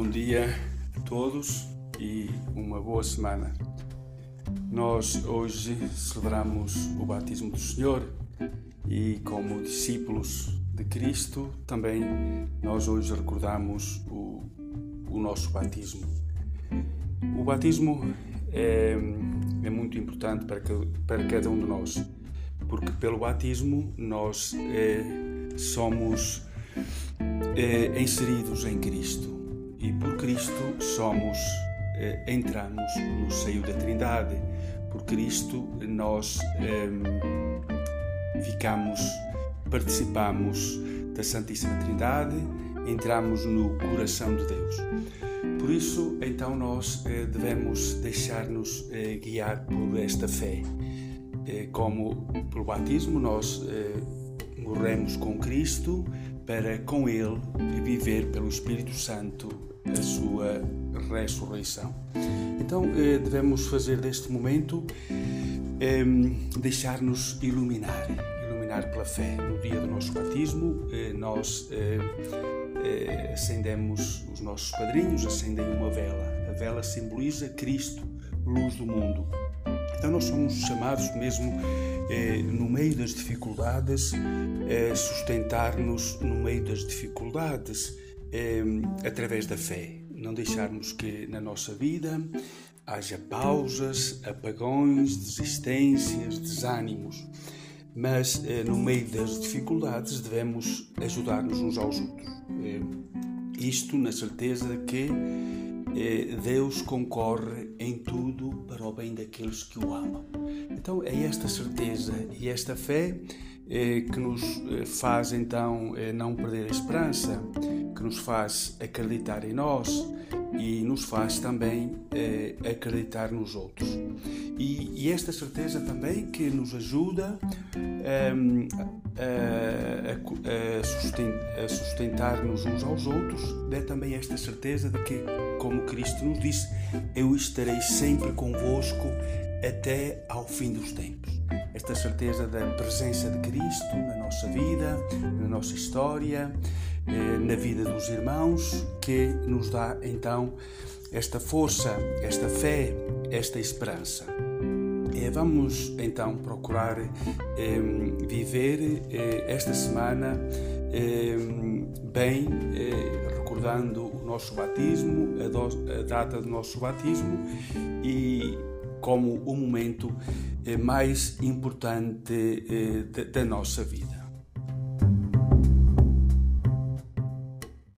bom dia a todos e uma boa semana. Nós hoje celebramos o batismo do Senhor e, como discípulos de Cristo, também nós hoje recordamos o, o nosso batismo. O batismo é, é muito importante para, que, para cada um de nós, porque pelo batismo nós é, somos é, inseridos em Cristo e por Cristo somos, eh, entramos no seio da Trindade. Por Cristo nós eh, ficamos, participamos da Santíssima Trindade, entramos no coração de Deus. Por isso, então, nós eh, devemos deixar-nos eh, guiar por esta fé. Eh, como pelo batismo, nós eh, morremos com Cristo para com Ele viver pelo Espírito Santo a sua ressurreição. Então eh, devemos fazer deste momento eh, deixar-nos iluminar, iluminar pela fé. No dia do nosso batismo, eh, nós acendemos, os nossos padrinhos acendem uma vela. A vela simboliza Cristo, luz do mundo. Então nós somos chamados mesmo no meio das dificuldades, sustentar-nos no meio das dificuldades é, através da fé. Não deixarmos que na nossa vida haja pausas, apagões, desistências, desânimos. Mas eh, no meio das dificuldades devemos ajudar-nos uns aos outros. Eh, isto na certeza que eh, Deus concorre em tudo para o bem daqueles que o amam. Então é esta certeza e esta fé que nos faz então não perder a esperança, que nos faz acreditar em nós e nos faz também eh, acreditar nos outros. E, e, esta certeza também que nos ajuda ehm, a, a, a sustentar-nos uns aos outros, é também esta certeza de que, como Cristo nos disse, eu estarei sempre convosco até ao fim dos tempos. Esta certeza da presença de Cristo na nossa vida, na nossa história, eh, na vida dos irmãos, que nos dá então esta força, esta fé, esta esperança. Eh, vamos então procurar eh, viver esta semana bem, recordando o nosso batismo, a, data do nosso batismo e como o momento mais importante da nossa vida.